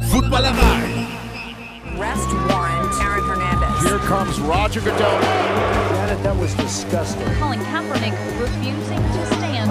Footballerei. Arrest warrant. Aaron Hernandez. Here comes Roger Goodell. Janet, that was disgusting. Colin Kaepernick refusing to stand.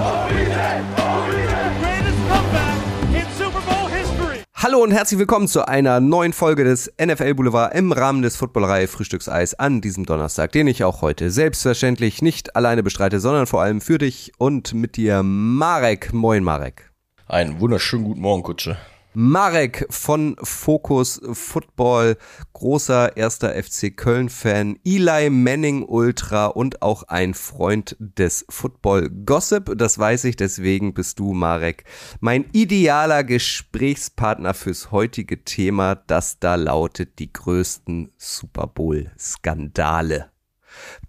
greatest comeback in Super Bowl history. Hallo und herzlich willkommen zu einer neuen Folge des NFL Boulevard im Rahmen des Footballerei Frühstückseis an diesem Donnerstag, den ich auch heute selbstverständlich nicht alleine bestreite, sondern vor allem für dich und mit dir Marek. Moin Marek. Einen wunderschönen guten Morgen, Kutsche. Marek von Focus Football, großer erster FC Köln-Fan, Eli Manning Ultra und auch ein Freund des Football Gossip. Das weiß ich, deswegen bist du, Marek, mein idealer Gesprächspartner fürs heutige Thema, das da lautet die größten Super Bowl-Skandale.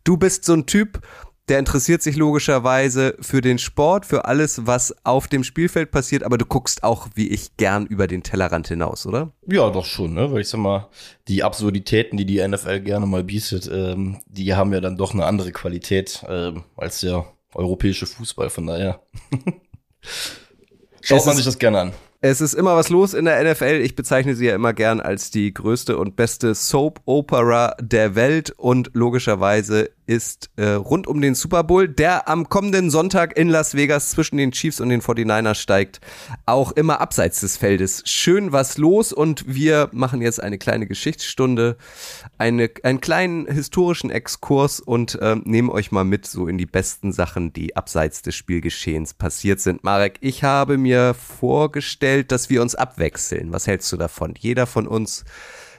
Du bist so ein Typ, der interessiert sich logischerweise für den Sport, für alles, was auf dem Spielfeld passiert, aber du guckst auch, wie ich, gern über den Tellerrand hinaus, oder? Ja, doch schon, ne? Weil ich sag mal, die Absurditäten, die die NFL gerne mal bietet, ähm, die haben ja dann doch eine andere Qualität ähm, als der europäische Fußball. Von daher schaut Es man sich das gerne an. Es ist immer was los in der NFL. Ich bezeichne sie ja immer gern als die größte und beste Soap Opera der Welt und logischerweise ist äh, rund um den Super Bowl, der am kommenden Sonntag in Las Vegas zwischen den Chiefs und den 49ers steigt, auch immer abseits des Feldes. Schön was los und wir machen jetzt eine kleine Geschichtsstunde, eine, einen kleinen historischen Exkurs und ähm, nehmen euch mal mit so in die besten Sachen, die abseits des Spielgeschehens passiert sind. Marek, ich habe mir vorgestellt, dass wir uns abwechseln. Was hältst du davon? Jeder von uns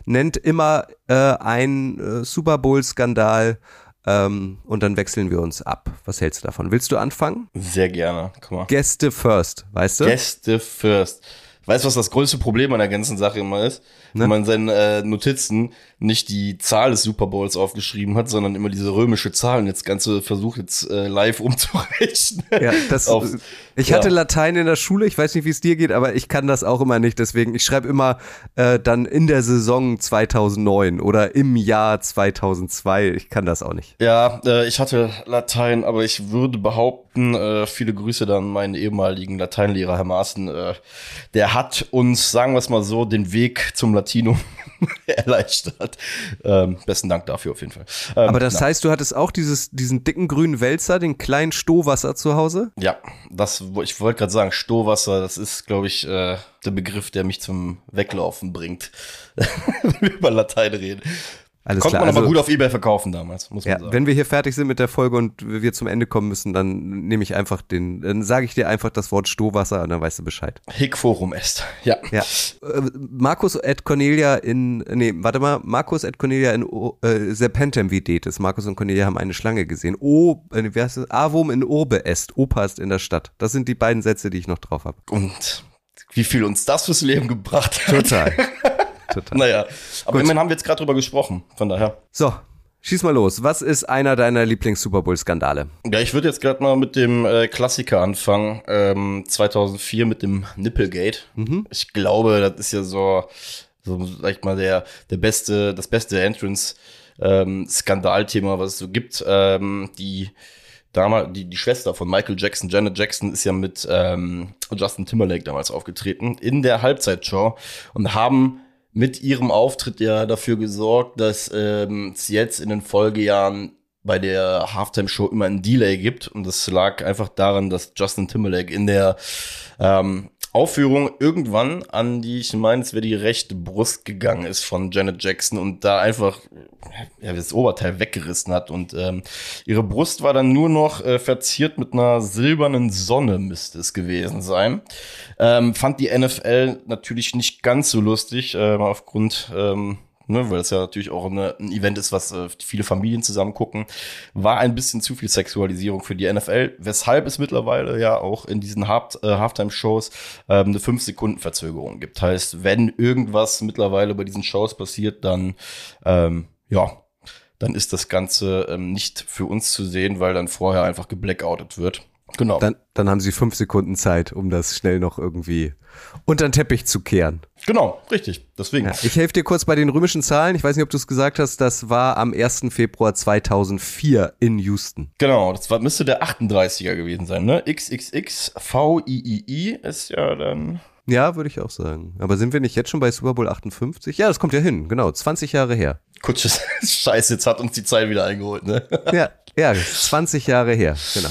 nennt immer äh, einen äh, Super Bowl-Skandal ähm, und dann wechseln wir uns ab. Was hältst du davon? Willst du anfangen? Sehr gerne. Guck mal. Gäste first, weißt du? Gäste first. Weißt du, was das größte Problem an der ganzen Sache immer ist? Ne? Wenn man in seinen äh, Notizen nicht die Zahl des Super Bowls aufgeschrieben hat, sondern immer diese römische Zahl und jetzt Ganze versucht jetzt äh, live umzurechnen. Ja, das, Auf- ich ja. hatte Latein in der Schule, ich weiß nicht, wie es dir geht, aber ich kann das auch immer nicht. Deswegen, ich schreibe immer äh, dann in der Saison 2009 oder im Jahr 2002. Ich kann das auch nicht. Ja, äh, ich hatte Latein, aber ich würde behaupten, äh, viele Grüße dann meinen ehemaligen Lateinlehrer, Herr Maaßen, äh, der hat uns, sagen wir es mal so, den Weg zum Latinum erleichtert. Ähm, besten Dank dafür auf jeden Fall. Ähm, Aber das na, heißt, du hattest auch dieses, diesen dicken grünen Wälzer, den kleinen Stohwasser zu Hause? Ja, das, ich wollte gerade sagen, Stohwasser, das ist, glaube ich, äh, der Begriff, der mich zum Weglaufen bringt, wenn wir über Latein reden. Alles Konnte klar. man aber also- gut auf Ebay verkaufen damals, muss man Ja, sagen. wenn wir hier fertig sind mit der Folge und wir zum Ende kommen müssen, dann nehme ich einfach den, dann sage ich dir einfach das Wort Stohwasser und dann weißt du Bescheid. Hic Forum est. Ja. Ja. Äh, Markus at Cornelia in, nee, warte mal, Markus at Cornelia in äh, Serpentem videtes. Markus und Cornelia haben eine Schlange gesehen. O, äh, wie heißt das? Avum in Urbe est. Opa ist in der Stadt. Das sind die beiden Sätze, die ich noch drauf habe. Und wie viel uns das fürs Leben gebracht hat. Total. Total. Naja, aber immerhin haben wir jetzt gerade drüber gesprochen. Von daher. So, schieß mal los. Was ist einer deiner Lieblings-Super Bowl-Skandale? Ja, ich würde jetzt gerade mal mit dem äh, Klassiker anfangen. Ähm, 2004 mit dem Nipplegate. Ich glaube, das ist ja so, so sag ich mal, der, der beste, das beste Entrance. Ähm, was es so gibt. Ähm, die damals die, die Schwester von Michael Jackson, Janet Jackson, ist ja mit ähm, Justin Timberlake damals aufgetreten in der Halbzeitshow und haben mit ihrem Auftritt ja dafür gesorgt, dass ähm, es jetzt in den Folgejahren bei der Halftime-Show immer ein Delay gibt. Und das lag einfach daran, dass Justin Timberlake in der ähm, Aufführung irgendwann an die, ich meine, es wäre die rechte Brust gegangen ist von Janet Jackson und da einfach ja, das Oberteil weggerissen hat. Und ähm, ihre Brust war dann nur noch äh, verziert mit einer silbernen Sonne, müsste es gewesen sein. Ähm, fand die NFL natürlich nicht ganz so lustig, ähm, aufgrund ähm, ne, weil das ja natürlich auch eine, ein Event ist, was äh, viele Familien zusammen gucken, war ein bisschen zu viel Sexualisierung für die NFL, weshalb es mittlerweile ja auch in diesen Half äh, Halftime-Shows ähm, eine 5-Sekunden-Verzögerung gibt. Heißt, wenn irgendwas mittlerweile bei diesen Shows passiert, dann ähm, ja, dann ist das Ganze ähm, nicht für uns zu sehen, weil dann vorher einfach geblackoutet wird. Genau. Dann, dann haben sie fünf Sekunden Zeit, um das schnell noch irgendwie unter den Teppich zu kehren. genau, richtig. Deswegen. Ja, ich helfe dir kurz bei den römischen Zahlen. Ich weiß nicht, ob du es gesagt hast. Das war am 1. Februar 2004 in Houston. Genau, das war, müsste der 38er gewesen sein, ne? XXX VIII ist ja dann Ja, würde ich auch sagen. Aber sind wir nicht jetzt schon bei Super Bowl 58? Ja, das kommt ja hin, genau, 20 Jahre her. Kutsche, scheiße, jetzt hat uns die Zeit wieder eingeholt, ne? Ja, ja, 20 Jahre her, genau.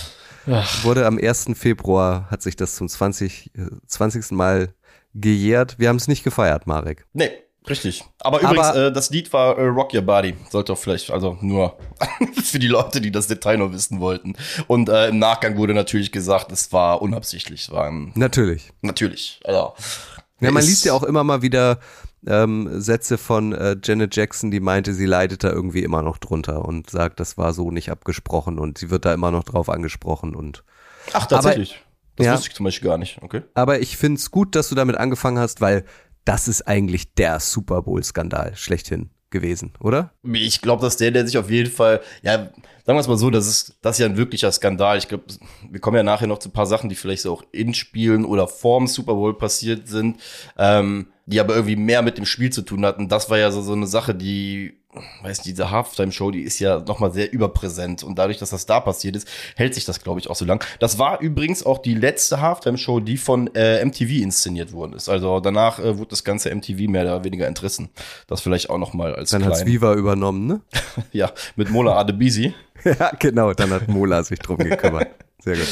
Wurde am 1. Februar, hat sich das zum 20, äh, 20. Mal gejährt. Wir haben es nicht gefeiert, Marek. Nee, richtig. Aber, Aber- übrigens, äh, das Lied war äh, Rock Your Body. Sollte auch vielleicht, also nur für die Leute, die das Detail noch wissen wollten. Und äh, im Nachgang wurde natürlich gesagt, es war unabsichtlich. Es war ähm, Natürlich. natürlich. Also, Ja, man liest ja auch immer mal wieder ähm, Sätze von äh, Janet Jackson, die meinte, sie leidet da irgendwie immer noch drunter und sagt, das war so nicht abgesprochen und sie wird da immer noch drauf angesprochen und Ach, tatsächlich. das ja. wusste ich zum Beispiel gar nicht. Okay. aber ich find's gut, dass du damit angefangen hast, weil das ist eigentlich der Super Bowl-Skandal schlechthin gewesen, oder? Ich glaube, dass der, der sich auf jeden Fall, ja, sagen wir es mal so, das ist, das ist ja ein wirklicher Skandal. Ich glaube, wir kommen ja nachher noch zu ein paar Sachen, die vielleicht so auch in Spielen oder vorm Super Bowl passiert sind, ähm, die aber irgendwie mehr mit dem Spiel zu tun hatten. Das war ja so, so eine Sache, die, weiß nicht, diese Halftime-Show, die ist ja nochmal sehr überpräsent. Und dadurch, dass das da passiert ist, hält sich das, glaube ich, auch so lang. Das war übrigens auch die letzte Halftime-Show, die von äh, MTV inszeniert worden ist. Also danach äh, wurde das ganze MTV mehr oder weniger entrissen. Das vielleicht auch nochmal als Dann klein- Viva übernommen, ne? ja, mit Mola Adebisi. ja, genau, dann hat Mola sich drum gekümmert. Sehr gut.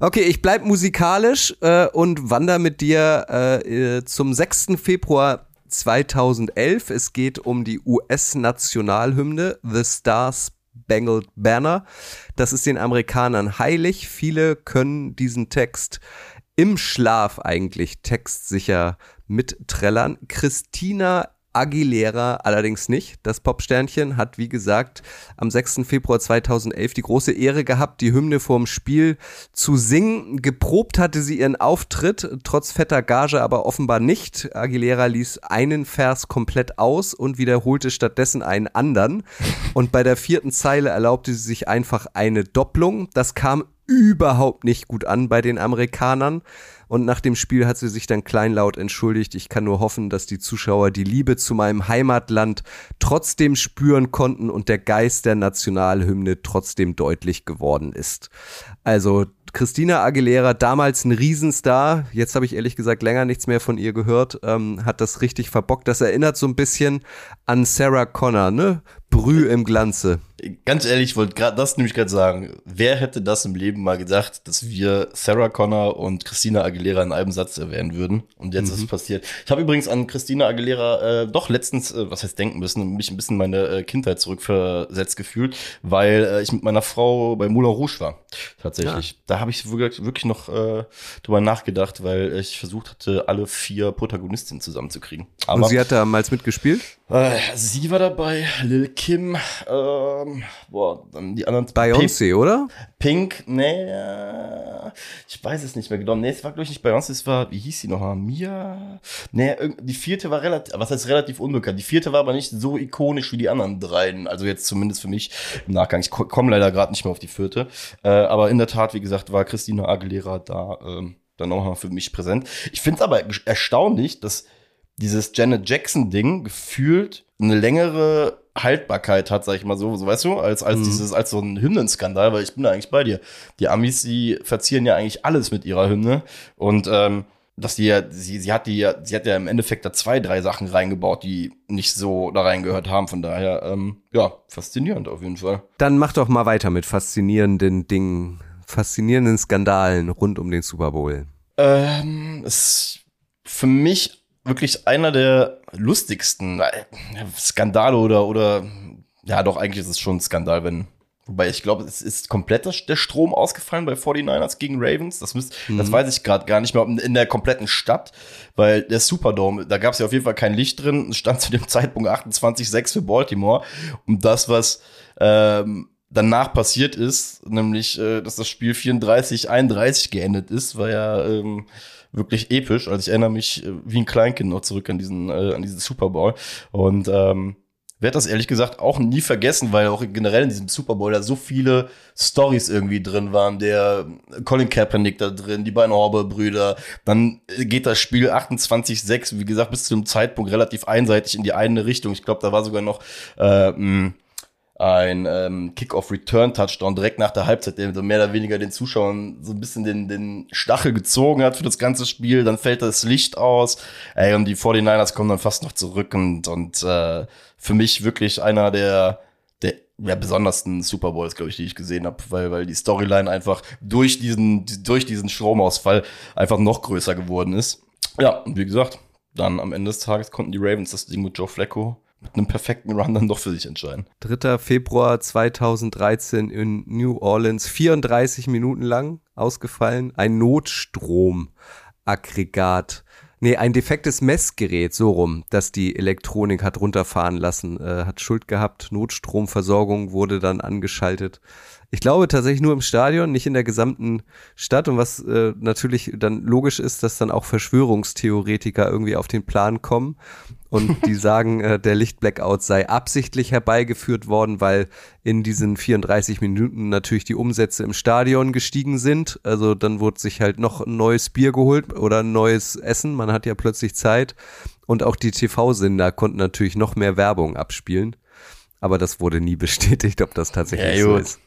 Okay, ich bleib musikalisch äh, und wander mit dir äh, äh, zum 6. Februar 2011. Es geht um die US-Nationalhymne The Star Spangled Banner. Das ist den Amerikanern heilig. Viele können diesen Text im Schlaf eigentlich textsicher mitträllern. Christina Aguilera allerdings nicht. Das Popsternchen hat, wie gesagt, am 6. Februar 2011 die große Ehre gehabt, die Hymne vorm Spiel zu singen. Geprobt hatte sie ihren Auftritt, trotz fetter Gage aber offenbar nicht. Aguilera ließ einen Vers komplett aus und wiederholte stattdessen einen anderen. Und bei der vierten Zeile erlaubte sie sich einfach eine Doppelung. Das kam überhaupt nicht gut an bei den Amerikanern. Und nach dem Spiel hat sie sich dann kleinlaut entschuldigt. Ich kann nur hoffen, dass die Zuschauer die Liebe zu meinem Heimatland trotzdem spüren konnten und der Geist der Nationalhymne trotzdem deutlich geworden ist. Also Christina Aguilera, damals ein Riesenstar, jetzt habe ich ehrlich gesagt länger nichts mehr von ihr gehört, ähm, hat das richtig verbockt. Das erinnert so ein bisschen an Sarah Connor, ne? Brüh im Glanze. Ganz ehrlich, ich wollte gerade das nämlich gerade sagen. Wer hätte das im Leben mal gedacht, dass wir Sarah Connor und Christina Aguilera in einem Satz erwähnen würden? Und jetzt ist es passiert. Ich habe übrigens an Christina Aguilera äh, doch letztens, äh, was heißt denken müssen, mich ein bisschen meine äh, Kindheit zurückversetzt gefühlt, weil äh, ich mit meiner Frau bei Moulin Rouge war. Tatsächlich. Da habe ich wirklich, wirklich noch äh, drüber nachgedacht, weil ich versucht hatte, alle vier Protagonistinnen zusammenzukriegen. Aber Und sie hat damals mitgespielt? Äh, sie war dabei, Lil Kim, ähm, boah, dann die anderen. Beyoncé, oder? Pink, nee, äh, ich weiß es nicht mehr genau. Nee, es war, glaube ich, nicht Beyoncé, es war, wie hieß sie nochmal? Mia? Nee, die vierte war relativ, was heißt relativ unbekannt? Die vierte war aber nicht so ikonisch wie die anderen dreien. Also jetzt zumindest für mich im Nachgang. Ich ko- komme leider gerade nicht mehr auf die vierte. Äh, aber in der Tat, wie gesagt, war Christina Aguilera da ähm, dann nochmal für mich präsent. Ich finde es aber erstaunlich, dass dieses Janet Jackson-Ding gefühlt eine längere Haltbarkeit hat, sag ich mal so, so weißt du, als, als dieses, als so ein Hymnenskandal, weil ich bin da eigentlich bei dir. Die Amis, die verzieren ja eigentlich alles mit ihrer Hymne und ähm, dass die ja, sie, sie hat die ja, sie hat ja im Endeffekt da zwei, drei Sachen reingebaut, die nicht so da reingehört haben. Von daher, ähm, ja, faszinierend auf jeden Fall. Dann mach doch mal weiter mit faszinierenden Dingen, faszinierenden Skandalen rund um den Super Bowl. Ähm, ist für mich wirklich einer der lustigsten äh, Skandale oder, oder, ja, doch, eigentlich ist es schon ein Skandal, wenn, wobei ich glaube, es ist komplett der Strom ausgefallen bei 49ers gegen Ravens. Das müsst, das weiß ich gerade gar nicht mehr, in- der kompletten Stadt, weil der Superdome, da gab es ja auf jeden Fall kein Licht drin, es stand zu dem Zeitpunkt 28,6 für Baltimore und das, was, ähm, danach passiert ist, nämlich, äh, dass das Spiel 34, 31 geendet ist, war ja ähm, wirklich episch. Also ich erinnere mich äh, wie ein Kleinkind noch zurück an diesen, äh, an diesen Super Bowl. Und ähm, werde das ehrlich gesagt auch nie vergessen, weil auch generell in diesem Super Bowl da so viele Stories irgendwie drin waren. Der Colin Kaepernick da drin, die beiden Horber-Brüder. Dann äh, geht das Spiel 28-6, wie gesagt, bis zu dem Zeitpunkt relativ einseitig in die eine Richtung. Ich glaube, da war sogar noch äh, ein ähm, Kick-off-Return-Touchdown direkt nach der Halbzeit, der mehr oder weniger den Zuschauern so ein bisschen den, den Stachel gezogen hat für das ganze Spiel. Dann fällt das Licht aus. Ey, und die 49ers kommen dann fast noch zurück und, und äh, für mich wirklich einer der, der ja, besondersten Super Bowls, glaube ich, die ich gesehen habe, weil, weil die Storyline einfach durch diesen, durch diesen Stromausfall einfach noch größer geworden ist. Ja, und wie gesagt, dann am Ende des Tages konnten die Ravens das Ding mit Joe Flacco mit einem perfekten Run dann doch für sich entscheiden. 3. Februar 2013 in New Orleans, 34 Minuten lang ausgefallen. Ein Notstromaggregat. Nee, ein defektes Messgerät, so rum, das die Elektronik hat runterfahren lassen, äh, hat Schuld gehabt. Notstromversorgung wurde dann angeschaltet. Ich glaube tatsächlich nur im Stadion, nicht in der gesamten Stadt. Und was äh, natürlich dann logisch ist, dass dann auch Verschwörungstheoretiker irgendwie auf den Plan kommen und die sagen, äh, der Lichtblackout sei absichtlich herbeigeführt worden, weil in diesen 34 Minuten natürlich die Umsätze im Stadion gestiegen sind. Also dann wurde sich halt noch ein neues Bier geholt oder ein neues Essen. Man hat ja plötzlich Zeit. Und auch die TV-Sender konnten natürlich noch mehr Werbung abspielen. Aber das wurde nie bestätigt, ob das tatsächlich Ja, so ist.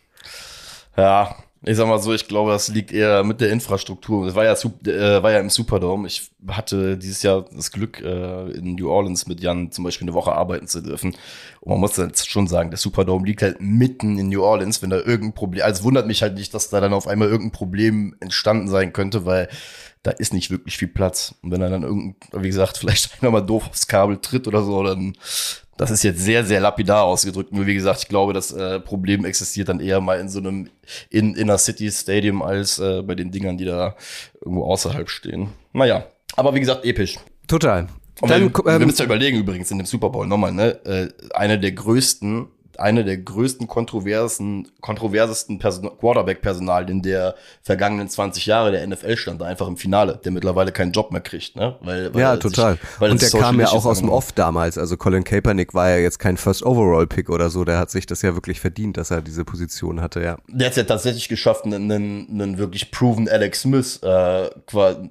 Ja, ich sag mal so, ich glaube, das liegt eher mit der Infrastruktur. Das war ja, äh, war ja im Superdome. Ich hatte dieses Jahr das Glück, äh, in New Orleans mit Jan zum Beispiel eine Woche arbeiten zu dürfen. Und man muss dann jetzt schon sagen, der Superdome liegt halt mitten in New Orleans, wenn da irgendein Problem, also es wundert mich halt nicht, dass da dann auf einmal irgendein Problem entstanden sein könnte, weil da ist nicht wirklich viel Platz. Und wenn er dann irgendein, wie gesagt, vielleicht einer mal doof aufs Kabel tritt oder so, dann das ist jetzt sehr, sehr lapidar ausgedrückt. Nur wie gesagt, ich glaube, das äh, Problem existiert dann eher mal in so einem in Inner City Stadium als äh, bei den Dingern, die da irgendwo außerhalb stehen. Naja, aber wie gesagt, episch. Total. Und Dann, wir, wir ähm, müssen ja überlegen übrigens in dem Super Bowl nochmal, ne? Äh, eine der größten, eine der größten kontroversen, kontroversesten Person Quarterback-Personalien der vergangenen 20 Jahre der NFL stand einfach im Finale, der mittlerweile keinen Job mehr kriegt, ne? Weil, weil ja, er sich- total. weil und er der kam ja auch aus dem Off damals. Also Colin Kaepernick war ja jetzt kein First Overall Pick oder so. Der hat sich das ja wirklich verdient, dass er diese Position hatte, ja. Der hat es ja tatsächlich geschafft, einen, einen, wirklich proven Alex Smith äh,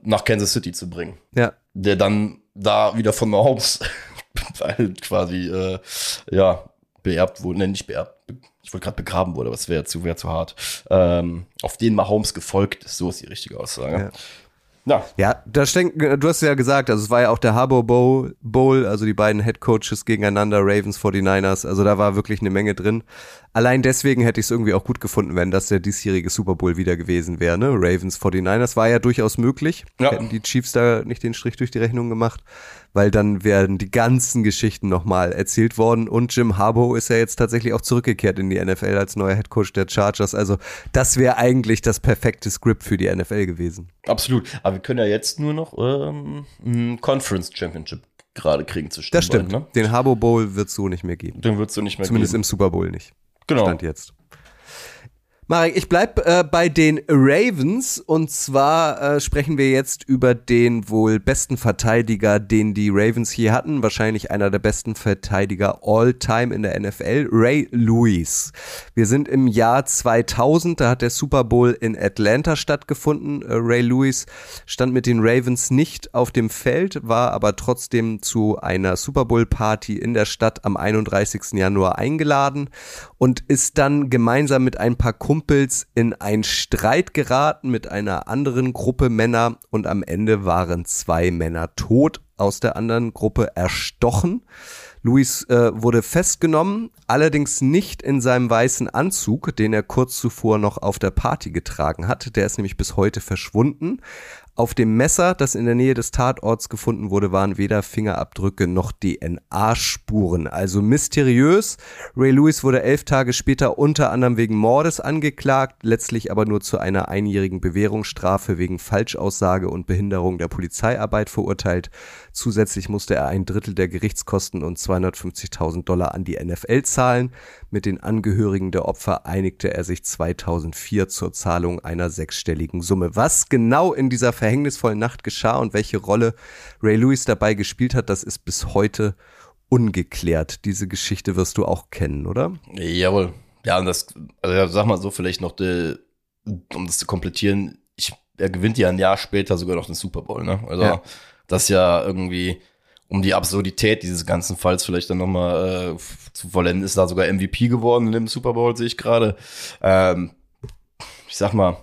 nach Kansas City zu bringen. Ja. Der dann da wieder von Mahomes halt quasi, äh, ja, beerbt wurde. Ne, nicht beerbt. Ich wollte gerade begraben wurde, aber es wäre zu, wär zu hart. Ähm, auf den Mahomes gefolgt ist, so ist die richtige Aussage. Ja. Ja. Ja, da stecken, du hast ja gesagt, also es war ja auch der Harbour Bowl, Bowl, also die beiden Head Coaches gegeneinander, Ravens 49ers, also da war wirklich eine Menge drin. Allein deswegen hätte ich es irgendwie auch gut gefunden, wenn das der diesjährige Super Bowl wieder gewesen wäre, ne? Ravens 49ers war ja durchaus möglich. Ja. Hätten die Chiefs da nicht den Strich durch die Rechnung gemacht, weil dann wären die ganzen Geschichten nochmal erzählt worden und Jim Harbaugh ist ja jetzt tatsächlich auch zurückgekehrt in die NFL als neuer Head Coach der Chargers. Also das wäre eigentlich das perfekte Skript für die NFL gewesen. Absolut. Aber wir können ja jetzt nur noch ähm, ein Conference Championship gerade kriegen zwischen Das den stimmt. beiden, ne? Den Harbour Bowl wird so nicht mehr geben. Den würdest du nicht mehr Zumindest geben. im Super Bowl nicht. Genau. Stand jetzt. Marek, ich bleib äh, bei den Ravens und zwar äh, sprechen wir jetzt über den wohl besten Verteidiger, den die Ravens hier hatten, wahrscheinlich einer der besten Verteidiger all time in der NFL, Ray Lewis. Wir sind im Jahr 2000, da hat der Super Bowl in Atlanta stattgefunden. Äh, Ray Lewis stand mit den Ravens nicht auf dem Feld, war aber trotzdem zu einer Super Bowl Party in der Stadt am 31. Januar eingeladen und ist dann gemeinsam mit ein paar Kumpels in einen Streit geraten mit einer anderen Gruppe Männer und am Ende waren zwei Männer tot, aus der anderen Gruppe erstochen. Luis äh, wurde festgenommen, allerdings nicht in seinem weißen Anzug, den er kurz zuvor noch auf der Party getragen hat. Der ist nämlich bis heute verschwunden. Auf dem Messer, das in der Nähe des Tatorts gefunden wurde, waren weder Fingerabdrücke noch DNA-Spuren. Also mysteriös. Ray Lewis wurde elf Tage später unter anderem wegen Mordes angeklagt, letztlich aber nur zu einer einjährigen Bewährungsstrafe wegen Falschaussage und Behinderung der Polizeiarbeit verurteilt. Zusätzlich musste er ein Drittel der Gerichtskosten und 250.000 Dollar an die NFL zahlen. Mit den Angehörigen der Opfer einigte er sich 2004 zur Zahlung einer sechsstelligen Summe. Was genau in dieser verhängnisvollen Nacht geschah und welche Rolle Ray Lewis dabei gespielt hat, das ist bis heute ungeklärt. Diese Geschichte wirst du auch kennen, oder? Jawohl. Ja, und das, also sag mal so, vielleicht noch, de, um das zu komplettieren, ich, er gewinnt ja ein Jahr später sogar noch den Super Bowl, ne? Also, Ja. Das ja irgendwie, um die Absurdität dieses ganzen Falls vielleicht dann nochmal äh, zu vollenden, ist da sogar MVP geworden in dem Super Bowl, sehe ich gerade. Ähm, ich sag mal,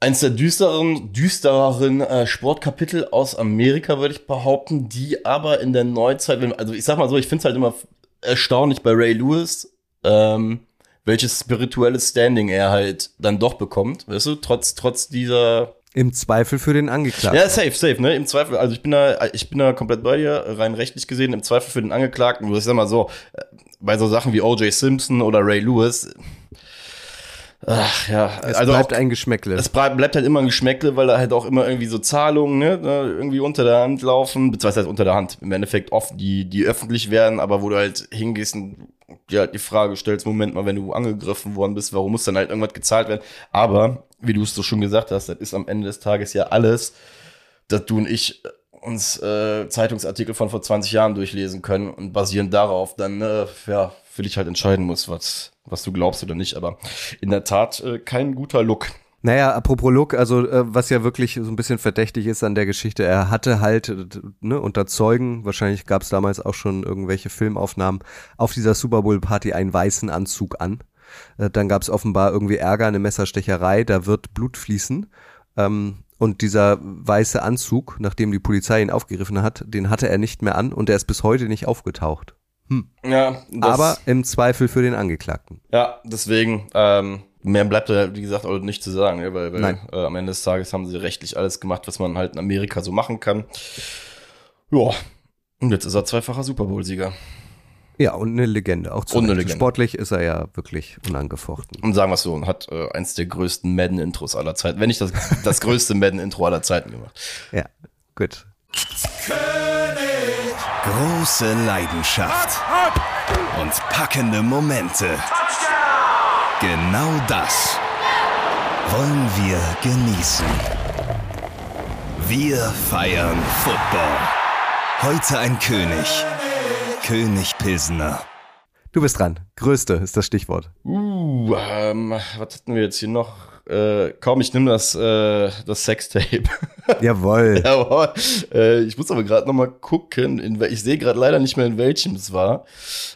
eins der düsteren, düstereren äh, Sportkapitel aus Amerika, würde ich behaupten, die aber in der Neuzeit, also ich sag mal so, ich finde es halt immer erstaunlich bei Ray Lewis, ähm, welches spirituelles Standing er halt dann doch bekommt, weißt du, trotz, trotz dieser Im Zweifel für den Angeklagten. ja, safe, safe, ne? Im Zweifel, also ich bin da, ich bin da komplett bei dir, rein rechtlich gesehen, im Zweifel für den Angeklagten, wo ich sag mal so, äh, bei so Sachen wie O.J. Simpson oder Ray Lewis, ach ja, es also bleibt auch, ein Geschmäckle. es bleibt halt immer ein Geschmäckle, weil da halt auch immer irgendwie so Zahlungen, ne, irgendwie unter der Hand laufen, beziehungsweise unter der Hand, im Endeffekt oft, die, die öffentlich werden, aber wo du halt hingehst und dir halt die Frage stellst, Moment mal, wenn du angegriffen worden bist, warum muss dann halt irgendwas gezahlt werden? Aber, wie du es so schon gesagt hast, das ist am Ende des Tages ja alles, dass du und ich uns äh, Zeitungsartikel von vor 20 Jahren durchlesen können und basierend darauf dann, äh, ja, für dich halt entscheiden musst, was, was du glaubst oder nicht. Aber in der Tat äh, kein guter Look. Naja, apropos Look, also äh, was ja wirklich so ein bisschen verdächtig ist an der Geschichte, er hatte halt äh, ne, unter Zeugen, wahrscheinlich gab es damals auch schon irgendwelche Filmaufnahmen, auf dieser Super Bowl Party einen weißen Anzug an. Äh, dann gab es offenbar irgendwie Ärger, eine Messerstecherei, da wird Blut fließen. Ähm, und dieser weiße Anzug, nachdem die Polizei ihn aufgegriffen hat, den hatte er nicht mehr an und er ist bis heute nicht aufgetaucht. Ja, das, Aber im Zweifel für den Angeklagten. ja, deswegen, ähm, mehr bleibt da, wie gesagt, auch nicht zu sagen, ja, weil, weil äh, am Ende des Tages haben sie rechtlich alles gemacht, was man halt in Amerika so machen kann. Ja, und jetzt ist er zweifacher Super Bowl-Sieger. Ja, und eine Legende. Auch zu Und eine. Legende. Sportlich ist er ja wirklich unangefochten. Und sagen wir es so, und hat äh, eins der größten Madden-Intros aller Zeiten, wenn nicht das, das größte Madden-Intro aller Zeiten gemacht. Ja, gut. Große Leidenschaft und packende Momente. Genau das wollen wir genießen. Wir feiern Football. Heute ein König. König Pilsener. Du bist dran. Größte ist das Stichwort. Uh, ähm, was hatten wir jetzt hier noch? Äh, kaum, ich nehme das, äh, das Sextape. Jawohl. Jawohl. Äh, ich muss aber gerade noch mal gucken. In, ich sehe gerade leider nicht mehr, in welchem es war.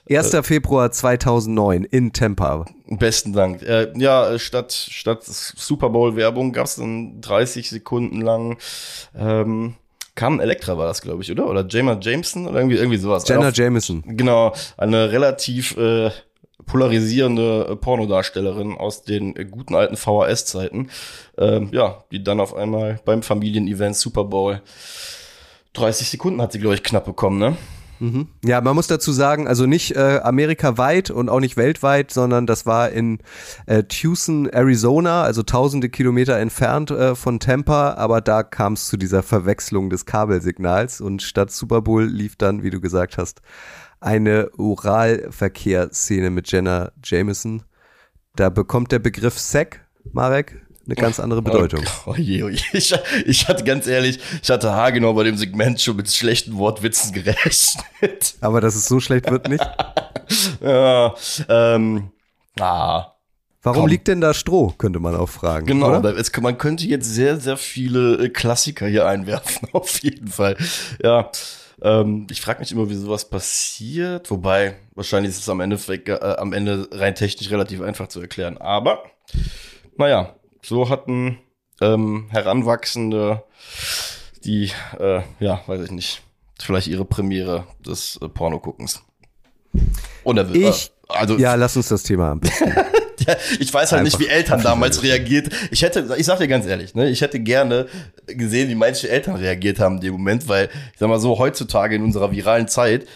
1. Februar 2009 in Tampa. Besten Dank. Äh, ja, äh, statt, statt Super Bowl-Werbung gab es dann 30 Sekunden lang ähm, Carmen Electra war das, glaube ich, oder? Oder Jamer Jameson oder irgendwie, irgendwie sowas. Jenna Auf- Jameson. Genau, eine relativ äh, polarisierende äh, Pornodarstellerin aus den äh, guten alten VHS-Zeiten, ähm, ja, die dann auf einmal beim Familienevent Super Bowl 30 Sekunden hat sie, glaube ich, knapp bekommen, ne? Ja, man muss dazu sagen, also nicht äh, amerikaweit und auch nicht weltweit, sondern das war in äh, Tucson, Arizona, also tausende Kilometer entfernt äh, von Tampa, aber da kam es zu dieser Verwechslung des Kabelsignals und statt Super Bowl lief dann, wie du gesagt hast, eine Oralverkehrsszene mit Jenna Jameson. Da bekommt der Begriff Sack, Marek, eine ganz andere Bedeutung. Oh, oh je, oh je. Ich, ich hatte ganz ehrlich, ich hatte haargenau bei dem Segment schon mit schlechten Wortwitzen gerechnet. Aber dass es so schlecht wird nicht. ja, ähm, ah, Warum Komm. liegt denn da Stroh, könnte man auch fragen. Genau, es, man könnte jetzt sehr, sehr viele äh, Klassiker hier einwerfen, auf jeden Fall. Ja, ähm, ich frage mich immer, wie sowas passiert. Wobei, wahrscheinlich ist es am Ende, äh, am Ende rein technisch relativ einfach zu erklären. Aber, naja, so hatten ähm, Heranwachsende, die, äh, ja, weiß ich nicht, vielleicht ihre Premiere des äh, Pornoguckens. Und er wird, Ich- äh, also, Ja, lass uns das Thema am besten. ja, ich weiß halt nicht, wie Eltern damals reagiert. Ich hätte, ich sag dir ganz ehrlich, ne, ich hätte gerne gesehen, wie manche Eltern reagiert haben in dem Moment, weil, ich sag mal so, heutzutage in unserer viralen Zeit,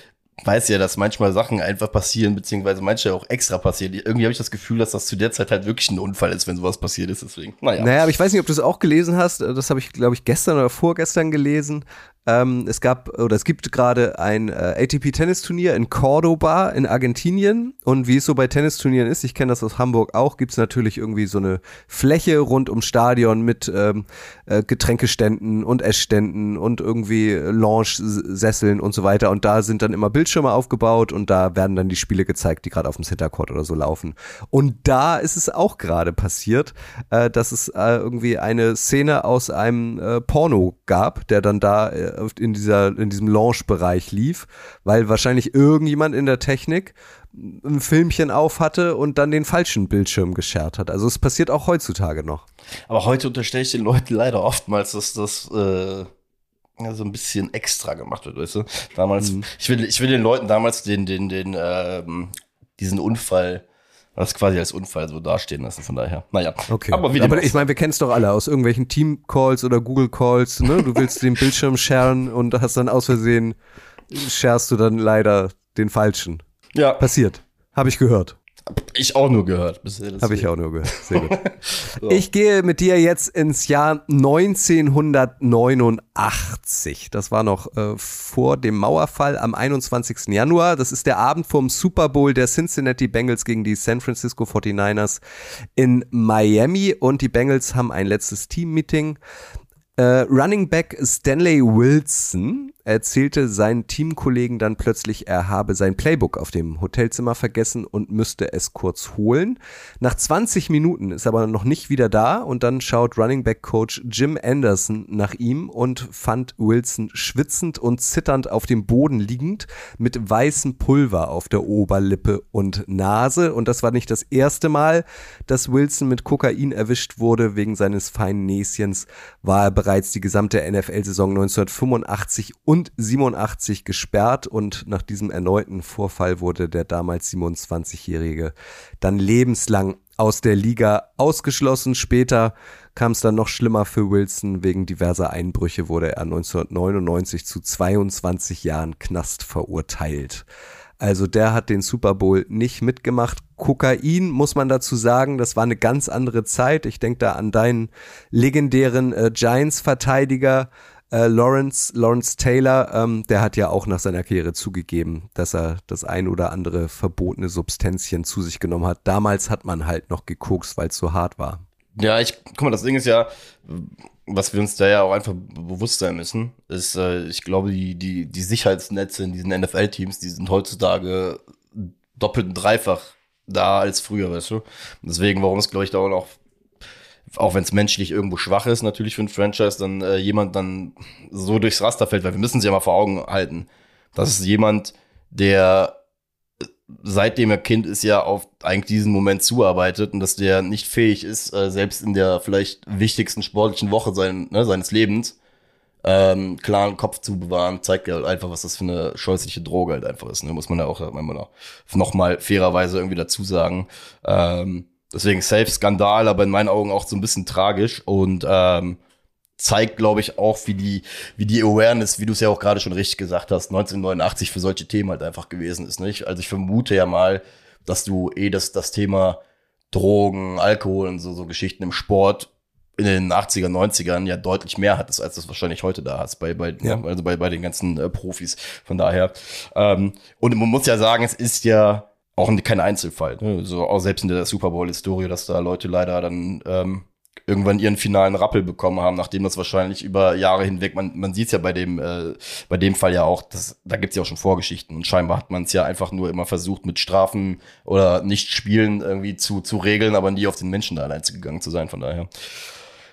weiß ja, dass manchmal Sachen einfach passieren, beziehungsweise manche auch extra passieren. Irgendwie habe ich das Gefühl, dass das zu der Zeit halt wirklich ein Unfall ist, wenn sowas passiert ist. Deswegen, naja. Naja, aber ich weiß nicht, ob du es auch gelesen hast. Das habe ich, glaube ich, gestern oder vorgestern gelesen. Ähm, es gab oder es gibt gerade ein äh, ATP-Tennisturnier in Cordoba in Argentinien. Und wie es so bei Tennisturnieren ist, ich kenne das aus Hamburg auch, gibt es natürlich irgendwie so eine Fläche rund ums Stadion mit ähm, äh, Getränkeständen und Essständen und irgendwie Lounge-Sesseln und so weiter. Und da sind dann immer Bildschirme aufgebaut und da werden dann die Spiele gezeigt, die gerade auf dem Centercourt oder so laufen. Und da ist es auch gerade passiert, äh, dass es äh, irgendwie eine Szene aus einem äh, Porno gab, der dann da äh, in dieser in diesem Launch-Bereich lief, weil wahrscheinlich irgendjemand in der Technik ein Filmchen auf hatte und dann den falschen Bildschirm geschert hat. Also es passiert auch heutzutage noch. Aber heute unterstelle ich den Leuten leider oftmals, dass das äh, so ein bisschen extra gemacht wird, weißt du? Damals, Mhm. ich will, ich will den Leuten damals den, den, den, ähm, diesen Unfall, das quasi als Unfall so dastehen lassen, von daher. Naja. Okay. Aber wie Aber ich meine, wir kennen es doch alle aus irgendwelchen Team-Calls oder Google-Calls. Ne? Du willst den Bildschirm sharen und hast dann aus Versehen, sharest du dann leider den falschen. ja, Passiert. Habe ich gehört. Ich auch nur gehört. bisher, Habe ich auch nur gehört. Sehr gut. So. Ich gehe mit dir jetzt ins Jahr 1989. Das war noch äh, vor dem Mauerfall am 21. Januar. Das ist der Abend vom Super Bowl der Cincinnati Bengals gegen die San Francisco 49ers in Miami. Und die Bengals haben ein letztes Team-Meeting. Äh, Running Back Stanley Wilson erzählte seinen Teamkollegen dann plötzlich, er habe sein Playbook auf dem Hotelzimmer vergessen und müsste es kurz holen. Nach 20 Minuten ist er aber noch nicht wieder da und dann schaut Running Back Coach Jim Anderson nach ihm und fand Wilson schwitzend und zitternd auf dem Boden liegend mit weißem Pulver auf der Oberlippe und Nase. Und das war nicht das erste Mal, dass Wilson mit Kokain erwischt wurde. Wegen seines feinen Näschens war er bereits die gesamte NFL-Saison 1985 und 87 gesperrt und nach diesem erneuten Vorfall wurde der damals 27-Jährige dann lebenslang aus der Liga ausgeschlossen. Später kam es dann noch schlimmer für Wilson. Wegen diverser Einbrüche wurde er 1999 zu 22 Jahren Knast verurteilt. Also der hat den Super Bowl nicht mitgemacht. Kokain, muss man dazu sagen, das war eine ganz andere Zeit. Ich denke da an deinen legendären äh, Giants-Verteidiger äh, Lawrence, Lawrence Taylor. Ähm, der hat ja auch nach seiner Karriere zugegeben, dass er das ein oder andere verbotene Substanzchen zu sich genommen hat. Damals hat man halt noch gekokst, weil es so hart war. Ja, ich, guck mal, das Ding ist ja, was wir uns da ja auch einfach bewusst sein müssen, ist, äh, ich glaube, die, die, die Sicherheitsnetze in diesen NFL-Teams, die sind heutzutage doppelt und dreifach da als früher, weißt du? Deswegen, warum es, glaube ich, da auch auch wenn es menschlich irgendwo schwach ist, natürlich für ein Franchise, dann äh, jemand dann so durchs Raster fällt, weil wir müssen es ja mal vor Augen halten. Das ist jemand, der seitdem er Kind ist, ja auf eigentlich diesen Moment zuarbeitet und dass der nicht fähig ist, äh, selbst in der vielleicht wichtigsten sportlichen Woche sein, ne, seines Lebens, ähm, klaren Kopf zu bewahren, zeigt ja halt einfach, was das für eine scheußliche Droge halt einfach ist. Ne? Muss man ja auch noch, noch mal fairerweise irgendwie dazu sagen. Ähm, deswegen safe Skandal, aber in meinen Augen auch so ein bisschen tragisch und ähm, zeigt, glaube ich, auch, wie die, wie die Awareness, wie du es ja auch gerade schon richtig gesagt hast, 1989 für solche Themen halt einfach gewesen ist. Nicht? Also ich vermute ja mal, dass du eh das, das Thema Drogen, Alkohol und so, so Geschichten im Sport in den 80er, 90ern ja deutlich mehr hattest, als das wahrscheinlich heute da hast, bei, bei, Ja. also bei, bei den ganzen äh, Profis. Von daher. Ähm, und man muss ja sagen, es ist ja auch kein Einzelfall. Ne? So, auch selbst in der Super Bowl-Historie, dass da Leute leider dann ähm, irgendwann ihren finalen Rappel bekommen haben, nachdem das wahrscheinlich über Jahre hinweg, man, man sieht es ja bei dem, äh, bei dem Fall ja auch, das, da gibt's ja auch schon Vorgeschichten und scheinbar hat man es ja einfach nur immer versucht, mit Strafen oder nicht spielen irgendwie zu, zu regeln, aber nie auf den Menschen da allein gegangen zu sein, von daher.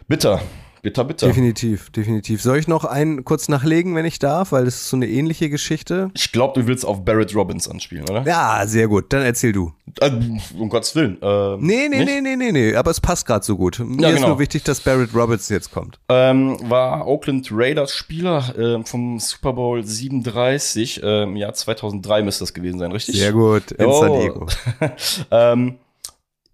Bitter, bitter, bitter. Definitiv, definitiv. Soll ich noch einen kurz nachlegen, wenn ich darf, weil das ist so eine ähnliche Geschichte? Ich glaube, du willst auf Barrett Robins anspielen, oder? Ja, sehr gut. Dann erzähl du. Äh, um Gottes Willen. Ähm, Nee, nee, nicht? nee, nee, nee, nee, aber es passt gerade so gut. Mir ist genau. nur wichtig, dass Barrett Roberts jetzt kommt. Ähm, war Oakland Raiders Spieler ähm, vom Super Bowl 37 äh, im Jahr 2003 müsste das gewesen sein, richtig? Sehr gut, in Oh. San Diego. ähm,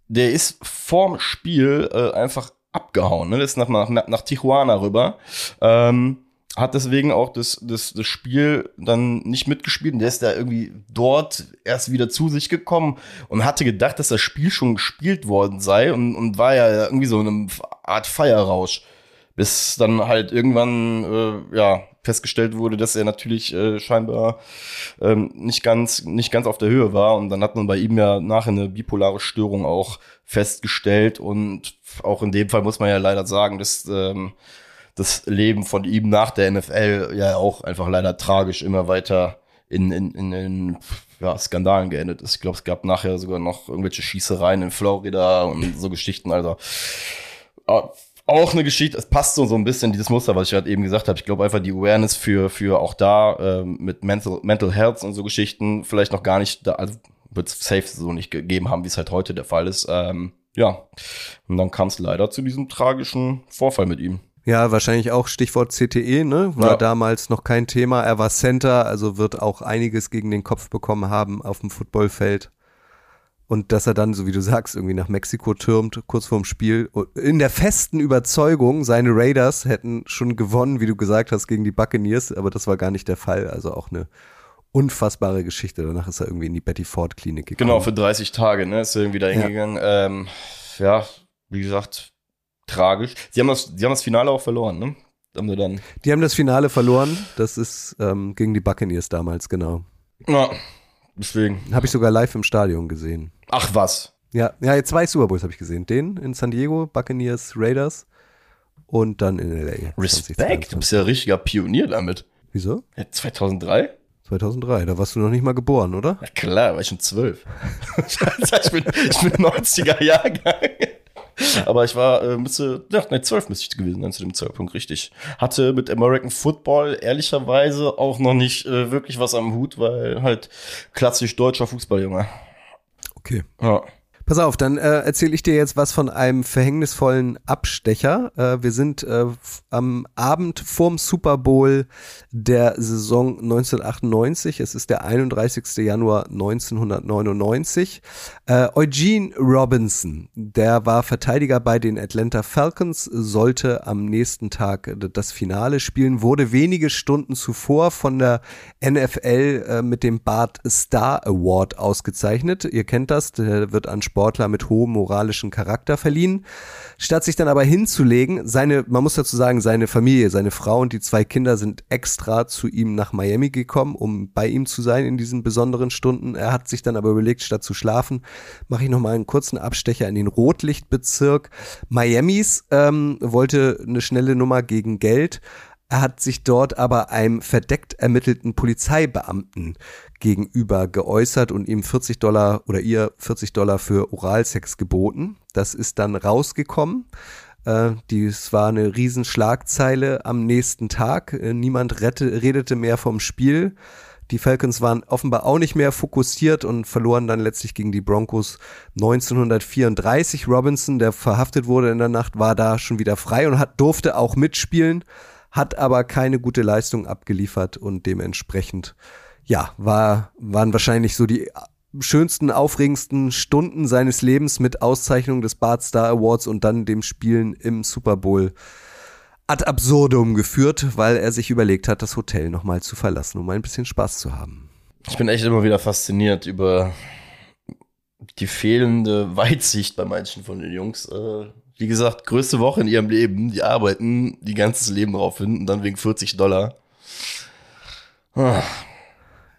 der ist vorm Spiel äh, einfach abgehauen. Ne? Ist nach, nach, nach Tijuana rüber. Ähm, hat deswegen auch das, das, das Spiel dann nicht mitgespielt. Und der ist da irgendwie dort erst wieder zu sich gekommen und hatte gedacht, dass das Spiel schon gespielt worden sei und, und war ja irgendwie so in einer Art Feierrausch. Bis dann halt irgendwann äh, ja festgestellt wurde, dass er natürlich äh, scheinbar ähm, nicht ganz nicht ganz auf der Höhe war und dann hat man bei ihm ja nachher eine bipolare Störung auch festgestellt und auch in dem Fall muss man ja leider sagen, dass ähm, das Leben von ihm nach der NFL ja auch einfach leider tragisch immer weiter in, in, in, in ja, Skandalen geendet ist. Ich glaube, es gab nachher sogar noch irgendwelche Schießereien in Florida und so Geschichten. Also ah, auch eine Geschichte, es passt so, so ein bisschen dieses Muster, was ich gerade eben gesagt habe. Ich glaube einfach die Awareness für, für auch da ähm, mit Mental, Mental Health und so Geschichten vielleicht noch gar nicht, da, also wird es safe so nicht gegeben haben, wie es halt heute der Fall ist. Ähm, ja, und dann kam es leider zu diesem tragischen Vorfall mit ihm. Ja, wahrscheinlich auch Stichwort CTE, ne? War Ja. damals noch kein Thema. Er war Center, also wird auch einiges gegen den Kopf bekommen haben auf dem Footballfeld. Und dass er dann, so wie du sagst, irgendwie nach Mexiko türmt, kurz vorm Spiel, in der festen Überzeugung, seine Raiders hätten schon gewonnen, wie du gesagt hast, gegen die Buccaneers, aber das war gar nicht der Fall. Also auch eine unfassbare Geschichte. Danach ist er irgendwie in die Betty Ford Klinik gekommen. Genau, für 30 Tage, ne, ist er irgendwie da hingegangen. Ähm, ja, wie gesagt, tragisch. Sie haben das, sie haben das Finale auch verloren, ne? Haben sie dann. Die haben das Finale verloren. Das ist ähm, gegen die Buccaneers damals, genau. Ja, deswegen. Habe ich sogar live im Stadion gesehen. Ach was. Ja, ja, jetzt zwei Super Bowls habe ich gesehen. Den in San Diego, Buccaneers, Raiders und dann in LA. Respekt, 2022. du bist ja richtiger Pionier damit. Wieso? Ja, 2003? 2003, da warst du noch nicht mal geboren, oder? Ja klar, war ich schon zwölf. ich, bin, ich bin 90er Jahrgang. Aber ich war, äh, müsste, ja, ne, zwölf müsste ich gewesen sein zu dem Zeitpunkt, richtig. Hatte mit American Football ehrlicherweise auch noch nicht äh, wirklich was am Hut, weil halt klassisch deutscher Fußballjunge. Okay. Ja. Pass auf, dann äh, erzähle ich dir jetzt was von einem verhängnisvollen Abstecher. Äh, wir sind äh, am Abend vorm Super Bowl der Saison 1998. Es ist der 31. Januar 1999. Äh, Eugene Robinson, der war Verteidiger bei den Atlanta Falcons, sollte am nächsten Tag das Finale spielen, wurde wenige Stunden zuvor von der NFL äh, mit dem Bart Star Award ausgezeichnet. Ihr kennt das, der wird an Sportler mit hohem moralischen Charakter verliehen. Statt sich dann aber hinzulegen, seine, man muss dazu sagen, seine Familie, seine Frau und die zwei Kinder sind extra zu ihm nach Miami gekommen, um bei ihm zu sein in diesen besonderen Stunden. Er hat sich dann aber überlegt, statt zu schlafen, mache ich noch mal einen kurzen Abstecher in den Rotlichtbezirk Miamis, ähm, wollte eine schnelle Nummer gegen Geld. Er hat sich dort aber einem verdeckt ermittelten Polizeibeamten gegenüber geäußert und ihm 40 Dollar oder ihr 40 Dollar für Oralsex geboten. Das ist dann rausgekommen. Äh, dies war eine Riesenschlagzeile am nächsten Tag. Äh, niemand rette, redete mehr vom Spiel. Die Falcons waren offenbar auch nicht mehr fokussiert und verloren dann letztlich gegen die Broncos 1934. Robinson, der verhaftet wurde in der Nacht, war da schon wieder frei und hat, durfte auch mitspielen, hat aber keine gute Leistung abgeliefert und dementsprechend, ja, war, waren wahrscheinlich so die schönsten, aufregendsten Stunden seines Lebens mit Auszeichnung des Bart Star Awards und dann dem Spielen im Super Bowl ad absurdum geführt, weil er sich überlegt hat, das Hotel nochmal zu verlassen, um ein bisschen Spaß zu haben. Ich bin echt immer wieder fasziniert über die fehlende Weitsicht bei manchen von den Jungs. Äh, wie gesagt, größte Woche in ihrem Leben. Die arbeiten die ganzes Leben drauf hin und dann wegen 40 Dollar. Ah,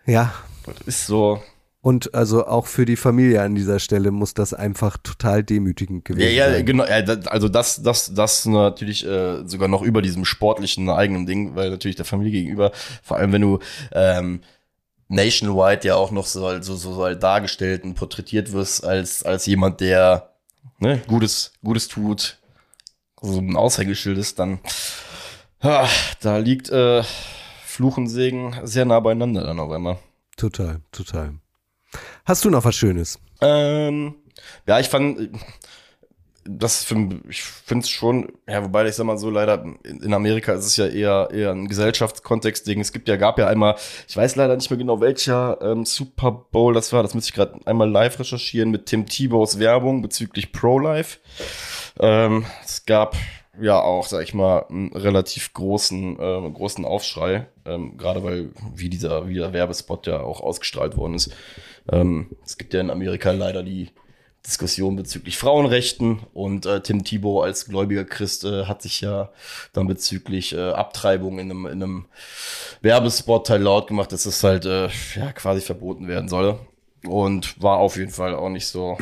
Ja, das ist so. und also auch für die Familie an dieser Stelle muss das einfach total demütigend Ja, gewesen ja, sein. genau. Ja, also das, das, das natürlich äh, sogar noch über diesem sportlichen eigenen Ding, weil natürlich der Familie gegenüber, vor allem wenn du ähm, nationwide ja auch noch so, so, so, so dargestellt und porträtiert wirst als, als jemand, der ne, Gutes, Gutes tut, so ein Aushängeschild ist, dann ah, da liegt äh, Fluch und Segen sehr nah beieinander dann auf einmal. Total, total. Hast du noch was Schönes? Ähm, ja, ich fand, das für, ich finde es schon, ja, wobei ich sag mal so, leider in Amerika ist es ja eher eher ein Gesellschaftskontext-Ding. Es gibt ja, gab ja einmal, ich weiß leider nicht mehr genau welcher ähm, Super Bowl das war, das müsste ich gerade einmal live recherchieren mit Tim Tebows Werbung bezüglich Pro-Life. Ähm, es gab ja auch, sag ich mal, einen relativ großen, äh, großen Aufschrei, ähm, gerade weil wie dieser, wie der Werbespot ja auch ausgestrahlt worden ist. Ähm, es gibt ja in Amerika leider die Diskussion bezüglich Frauenrechten und äh, Tim Thibault als gläubiger Christ äh, hat sich ja dann bezüglich äh, Abtreibung in einem, in einem Werbespot halt laut gemacht, dass es halt äh, ja quasi verboten werden soll und war auf jeden Fall auch nicht so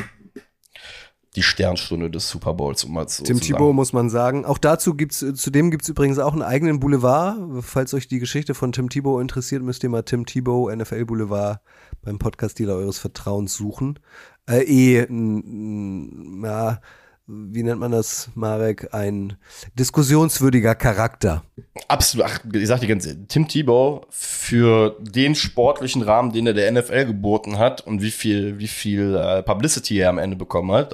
die Sternstunde des Super Bowls, um mal so Tim zu Thibault muss man sagen. Auch dazu gibt's, äh, zudem gibt's übrigens auch einen eigenen Boulevard. Falls euch die Geschichte von Tim Thibault interessiert, müsst ihr mal Tim Thibault, NFL Boulevard, beim Podcast-Dealer eures Vertrauens suchen. Äh, eh, n- n- ja, wie nennt man das, Marek, ein diskussionswürdiger Charakter. Absolut, ach, ich sag dir ganz Tim Tebow für den sportlichen Rahmen, den er der NFL geboten hat und wie viel, wie viel äh, Publicity er am Ende bekommen hat,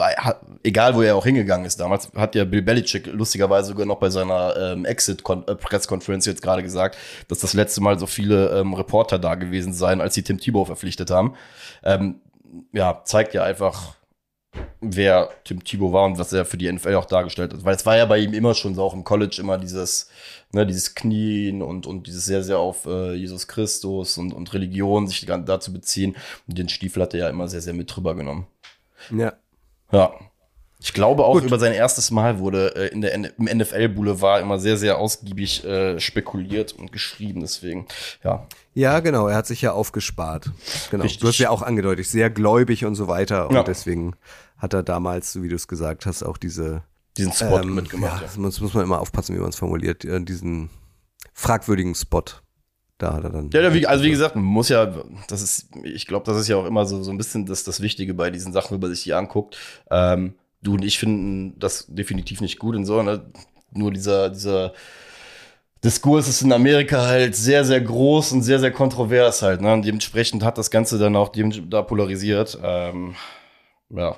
egal wo er auch hingegangen ist damals, hat ja Bill Belichick lustigerweise sogar noch bei seiner ähm, Exit-Press-Conference jetzt gerade gesagt, dass das letzte Mal so viele ähm, Reporter da gewesen seien, als sie Tim Tebow verpflichtet haben. Ähm, ja, zeigt ja einfach, wer Tim Thibault war und was er für die NFL auch dargestellt hat. Weil es war ja bei ihm immer schon so, auch im College immer dieses, ne, dieses Knien und, und dieses sehr, sehr auf äh, Jesus Christus und, und Religion sich dazu beziehen. Und den Stiefel hat er ja immer sehr, sehr mit drüber genommen. Ja. Ja. Ich glaube auch Gut. über sein erstes Mal wurde äh, in der im NFL Boulevard immer sehr sehr ausgiebig äh, spekuliert und geschrieben deswegen ja. Ja, genau, er hat sich ja aufgespart. Genau. Richtig. Du hast ja auch angedeutet, sehr gläubig und so weiter und ja. deswegen hat er damals, wie du es gesagt hast, auch diese diesen Spot ähm, mitgemacht. Ja, ja. Das muss man immer aufpassen, wie man es formuliert, äh, diesen fragwürdigen Spot. Da hat er dann. Ja, wie, also wie gesagt, man muss ja, das ist, ich glaube, das ist ja auch immer so, so ein bisschen das, das Wichtige bei diesen Sachen, wenn man sich die anguckt. Ähm, du und ich finden das definitiv nicht gut und so, ne? Nur dieser, dieser Diskurs ist in Amerika halt sehr, sehr groß und sehr, sehr kontrovers halt, ne? Und dementsprechend hat das Ganze dann auch da polarisiert. Ähm, ja.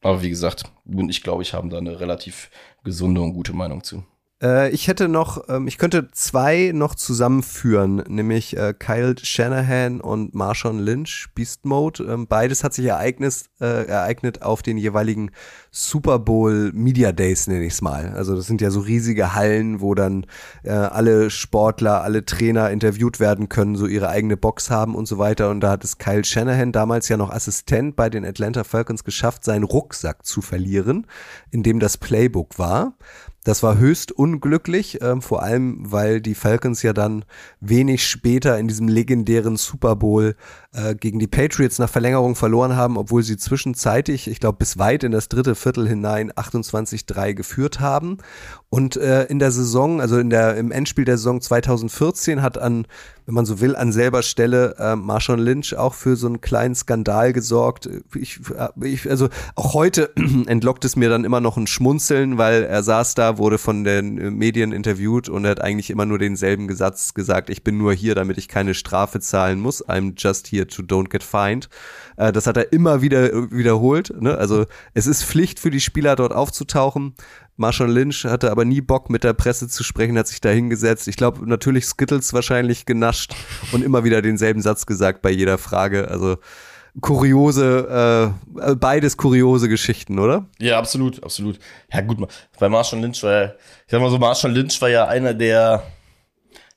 Aber wie gesagt, du und ich, glaube ich, haben da eine relativ gesunde und gute Meinung zu. Äh, ich hätte noch, ähm, ich könnte zwei noch zusammenführen, nämlich äh, Kyle Shanahan und Marshawn Lynch, Beast Mode. Ähm, beides hat sich ereignet, äh, ereignet auf den jeweiligen Super Bowl Media Days, nenne ich es mal. Also das sind ja so riesige Hallen, wo dann äh, alle Sportler, alle Trainer interviewt werden können, so ihre eigene Box haben und so weiter. Und da hat es Kyle Shanahan, damals ja noch Assistent bei den Atlanta Falcons, geschafft, seinen Rucksack zu verlieren, in dem das Playbook war. Das war höchst unglücklich, äh, vor allem weil die Falcons ja dann wenig später in diesem legendären Super Bowl äh, gegen die Patriots nach Verlängerung verloren haben, obwohl sie zwischenzeitig, ich glaube bis weit in das dritte Viertel hinein 28-3 geführt haben. Und äh, in der Saison, also in der im Endspiel der Saison 2014 hat an wenn man so will, an selber Stelle äh, Marshawn Lynch auch für so einen kleinen Skandal gesorgt. Ich, ich, also auch heute entlockt es mir dann immer noch ein Schmunzeln, weil er saß da, wurde von den Medien interviewt und er hat eigentlich immer nur denselben Satz gesagt, ich bin nur hier, damit ich keine Strafe zahlen muss. I'm just here to don't get fined. Äh, das hat er immer wieder wiederholt. Ne? Also es ist Pflicht für die Spieler dort aufzutauchen. Marshall Lynch hatte aber nie Bock mit der Presse zu sprechen, hat sich da hingesetzt. Ich glaube natürlich Skittles wahrscheinlich genascht und immer wieder denselben Satz gesagt bei jeder Frage. Also kuriose, äh, beides kuriose Geschichten, oder? Ja, absolut, absolut. Ja gut, bei Marshall Lynch war, ich sag mal so, Marshall Lynch war ja einer der,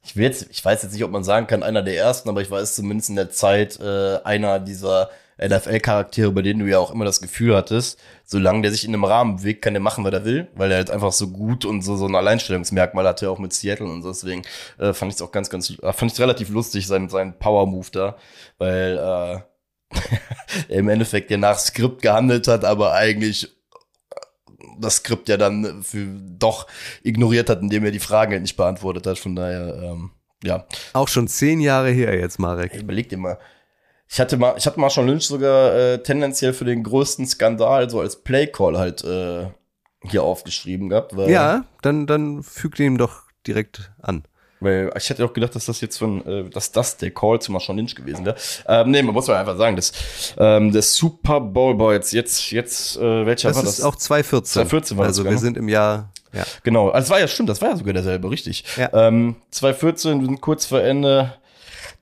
ich will jetzt, ich weiß jetzt nicht, ob man sagen kann, einer der ersten, aber ich weiß zumindest in der Zeit äh, einer dieser NFL-Charaktere, bei denen du ja auch immer das Gefühl hattest, solange der sich in einem Rahmen bewegt, kann der machen, was er will, weil er halt einfach so gut und so, so ein Alleinstellungsmerkmal hatte, auch mit Seattle und so. Deswegen äh, fand ich es auch ganz, ganz, äh, fand ich relativ lustig, sein, sein Power-Move da, weil äh, er im Endeffekt ja nach Skript gehandelt hat, aber eigentlich das Skript ja dann für doch ignoriert hat, indem er die Fragen halt nicht beantwortet hat. Von daher, ähm, ja. Auch schon zehn Jahre her jetzt, Marek. Hey, überleg dir mal, ich hatte mal, ich hatte mal schon Lynch sogar äh, tendenziell für den größten Skandal so als Playcall halt äh, hier aufgeschrieben gehabt. Weil, ja, dann, dann fügt ihm doch direkt an. Weil ich hätte auch gedacht, dass das jetzt von, äh, dass das der Call zu Marshawn Lynch gewesen wäre. Ähm, nee, man muss mal einfach sagen, das, ähm, der Super Bowl Boy jetzt, jetzt, jetzt, äh, welcher das war das? Das ist auch 2014. 2014 war also das. Also wir ne? sind im Jahr, ja. Genau, also es war ja stimmt, das war ja sogar derselbe, richtig. Ja. Ähm, 2014, wir sind kurz vor Ende,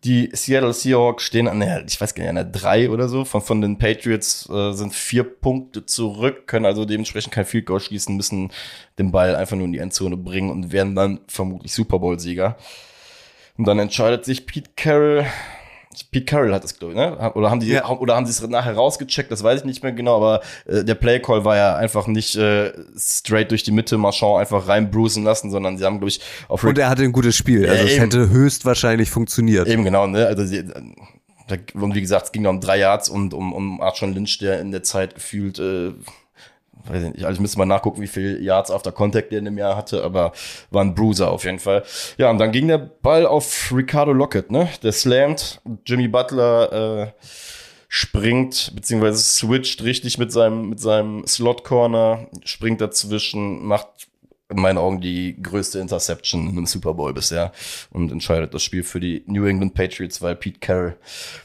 die Seattle Seahawks stehen an der, ich weiß gar nicht, an der drei oder so. Von, von den Patriots äh, sind vier Punkte zurück, können also dementsprechend kein Field Goal schließen, müssen den Ball einfach nur in die Endzone bringen und werden dann vermutlich Super Bowl-Sieger. Und dann entscheidet sich Pete Carroll, Pete Carroll hat das, glaube ich, ne? Oder haben die, ja. oder haben sie es nachher rausgecheckt, das weiß ich nicht mehr genau, aber äh, der Play Call war ja einfach nicht äh, straight durch die Mitte Marchand einfach reinbruisen lassen, sondern sie haben, glaube ich, auf Und er hatte ein gutes Spiel, also ja, es hätte höchstwahrscheinlich funktioniert. Eben genau, ne? Also sie, und wie gesagt, es ging um drei Yards und um, um Archon Lynch, der in der Zeit gefühlt äh, weiß ich nicht, also ich müsste mal nachgucken, wie viel Yards after Contact der in dem Jahr hatte, aber war ein Bruiser auf jeden Fall. Ja, und dann ging der Ball auf Ricardo Lockett, ne? Der slammt, Jimmy Butler äh, springt, beziehungsweise switcht richtig mit seinem, mit seinem Slot-Corner, springt dazwischen, macht in meinen Augen die größte Interception in einem Super Bowl bisher und entscheidet das Spiel für die New England Patriots, weil Pete Carroll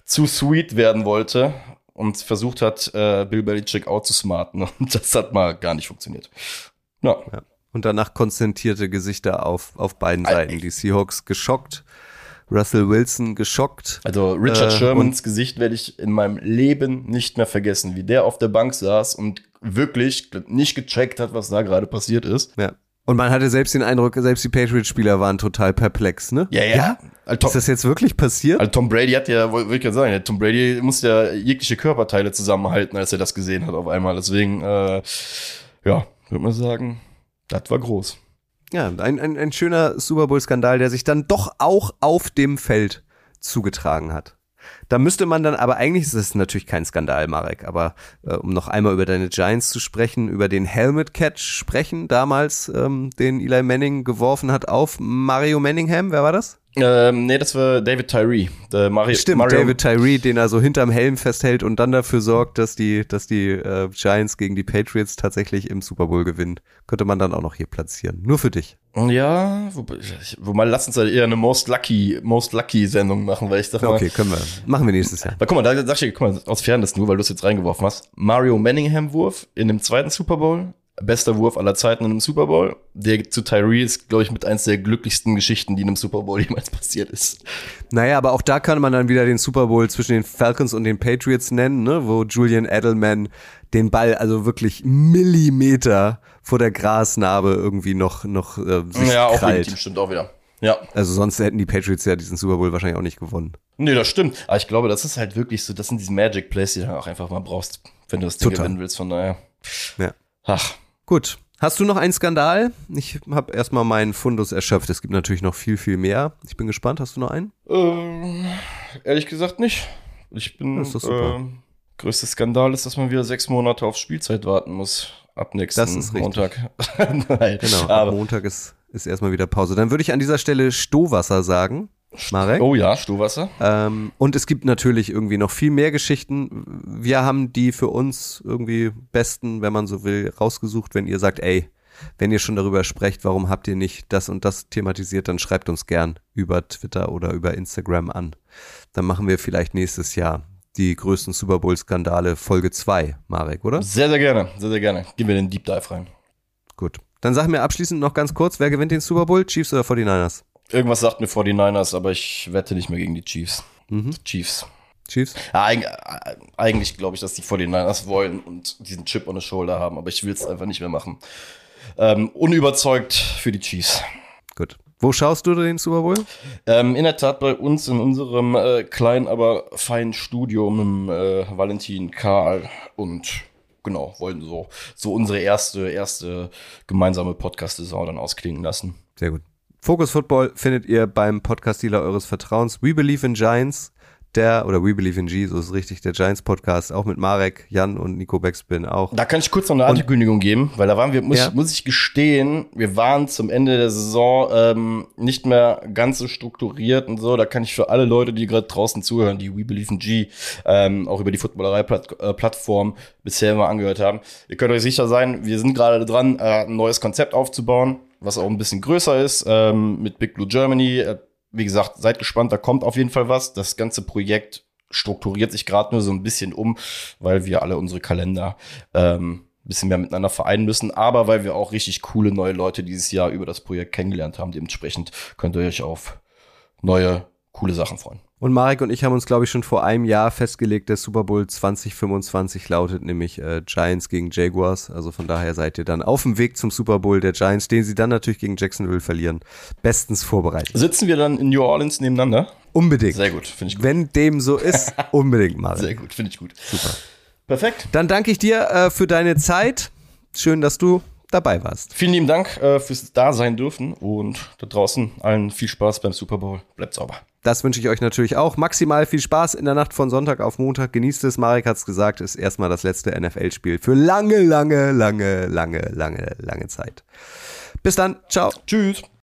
zu sweet werden wollte und versucht hat, äh, Bill Belichick outzusmarten und das hat mal gar nicht funktioniert. Ja. Ja. Und danach konzentrierte Gesichter auf, auf beiden Seiten. Die Seahawks geschockt, Russell Wilson geschockt. Also Richard Äh, Shermans Gesicht werde ich in meinem Leben nicht mehr vergessen, wie der auf der Bank saß und wirklich nicht gecheckt hat, was da gerade passiert ist. Ja. Und man hatte selbst den Eindruck, selbst die Patriots-Spieler waren total perplex, ne? Ja, ja. Also, Tom, Ist das jetzt wirklich passiert? also Tom Brady hat ja, wollte ich gerade sagen, Tom Brady musste ja jegliche Körperteile zusammenhalten, als er das gesehen hat auf einmal. Deswegen, äh, ja, würde man sagen, das war groß. Ja, ein, ein, ein schöner Super Bowl-Skandal, der sich dann doch auch auf dem Feld zugetragen hat. Da müsste man dann, aber eigentlich ist es natürlich kein Skandal, Marek, aber äh, um noch einmal über deine Giants zu sprechen, über den Helmet Catch sprechen, damals, ähm, den Eli Manning geworfen hat auf Mario Manningham, wer war das? Ähm, nee, das war David Tyree. Der Mario, Stimmt, Mario, David Tyree, den er so hinterm Helm festhält und dann dafür sorgt, dass die, dass die äh, Giants gegen die Patriots tatsächlich im Super Bowl gewinnen. Könnte man dann auch noch hier platzieren. Nur für dich. Ja, wo, wo mal lass uns halt eher eine Most Lucky, Most Lucky Sendung machen, weil ich mal, Okay, können wir. Machen wir nächstes Jahr. Weil guck mal, da sag ich, guck mal, aus Fairness nur, weil du es jetzt reingeworfen hast. Mario Manningham Wurf in dem zweiten Super Bowl. Bester Wurf aller Zeiten in einem Super Bowl. Der zu Tyree ist, glaube ich, mit eins der glücklichsten Geschichten, die in einem Super Bowl jemals passiert ist. Naja, aber auch da kann man dann wieder den Super Bowl zwischen den Falcons und den Patriots nennen, ne? wo Julian Edelman den Ball also wirklich Millimeter vor der Grasnarbe irgendwie noch, noch äh, sich ja, auch krallt. legitim, stimmt auch wieder. Ja. Also sonst hätten die Patriots ja diesen Super Bowl wahrscheinlich auch nicht gewonnen. Nee, das stimmt. Aber ich glaube, das ist halt wirklich so, das sind diese Magic Plays, die du dann auch einfach mal brauchst, wenn du das Ding Total. gewinnen willst. Von daher. Ja. Ach. Gut. Hast du noch einen Skandal? Ich habe erstmal meinen Fundus erschöpft. Es gibt natürlich noch viel, viel mehr. Ich bin gespannt. Hast du noch einen? Ähm, ehrlich gesagt nicht. Ich bin. Das ist doch super. ähm, größter Skandal ist, dass man wieder sechs Monate auf Spielzeit warten muss. Ab nächsten. Montag. Nein, Genau. Ab Aber, Montag ist, ist erstmal wieder Pause. Dann würde ich an dieser Stelle Stohwasser sagen. Marek. oh ja, Stuhlwasser. Ähm, und es gibt natürlich irgendwie noch viel mehr Geschichten. Wir haben die für uns irgendwie besten, wenn man so will, rausgesucht. Wenn ihr sagt, ey, wenn ihr schon darüber sprecht, warum habt ihr nicht das und das thematisiert, dann schreibt uns gern über Twitter oder über Instagram an. Dann machen wir vielleicht nächstes Jahr die größten Super Bowl-Skandale Folge 2, Marek, oder? Sehr, sehr gerne. Sehr, sehr gerne. Gehen wir den Deep Dive rein. Gut. Dann sag mir abschließend noch ganz kurz, wer gewinnt den Super Bowl? Chiefs oder 49ers? Irgendwas sagt mir 49ers, aber ich wette nicht mehr gegen die Chiefs. Mhm. Chiefs. Chiefs? Ja, äh, eigentlich glaube ich, dass die 49ers wollen und diesen Chip on the Shoulder haben, aber ich will es einfach nicht mehr machen. Ähm, unüberzeugt für die Chiefs. Wo schaust du den Super Bowl? Ähm, in der Tat bei uns in unserem äh, kleinen, aber feinen Studio mit äh, Valentin Karl und genau, wollten so, so unsere erste, erste gemeinsame Podcast-Saison dann ausklingen lassen. Sehr gut. Focus Football findet ihr beim Podcast-Dealer eures Vertrauens. We Believe in Giants, der, oder We Believe in G, so ist es richtig, der Giants-Podcast, auch mit Marek, Jan und Nico Backspin auch. Da kann ich kurz noch eine Ankündigung geben, weil da waren wir, muss, Ja. ich, muss ich gestehen, wir waren zum Ende der Saison ähm, nicht mehr ganz so strukturiert und so. Da kann ich für alle Leute, die gerade draußen zuhören, die We Believe in G, ähm, auch über die Footballerei-Plattform bisher immer angehört haben. Ihr könnt euch sicher sein, wir sind gerade dran, äh, ein neues Konzept aufzubauen, was auch ein bisschen größer ist, ähm, mit Big Blue Germany. Äh, wie gesagt, seid gespannt, da kommt auf jeden Fall was. Das ganze Projekt strukturiert sich gerade nur so ein bisschen um, weil wir alle unsere Kalender ähm, ein bisschen mehr miteinander vereinen müssen, aber weil wir auch richtig coole neue Leute dieses Jahr über das Projekt kennengelernt haben. Dementsprechend könnt ihr euch auf neue, coole Sachen freuen. Und Marek und ich haben uns, glaube ich, schon vor einem Jahr festgelegt, der Super Bowl 2025 lautet nämlich äh, Giants gegen Jaguars. Also von daher seid ihr dann auf dem Weg zum Super Bowl der Giants, den sie dann natürlich gegen Jacksonville verlieren, bestens vorbereitet. Sitzen wir dann in New Orleans nebeneinander? Unbedingt. Sehr gut, finde ich gut. Wenn dem so ist, unbedingt, Marek. Sehr gut, finde ich gut. Super. Perfekt. Dann danke ich dir äh, für deine Zeit. Schön, dass du dabei warst. Vielen lieben Dank äh, fürs Dasein dürfen und da draußen allen viel Spaß beim Super Bowl. Bleibt sauber. Das wünsche ich euch natürlich auch. Maximal viel Spaß in der Nacht von Sonntag auf Montag. Genießt es. Marek hat's gesagt, ist erstmal das letzte NFL-Spiel für lange, lange, lange, lange, lange, lange Zeit. Bis dann. Ciao. Tschüss.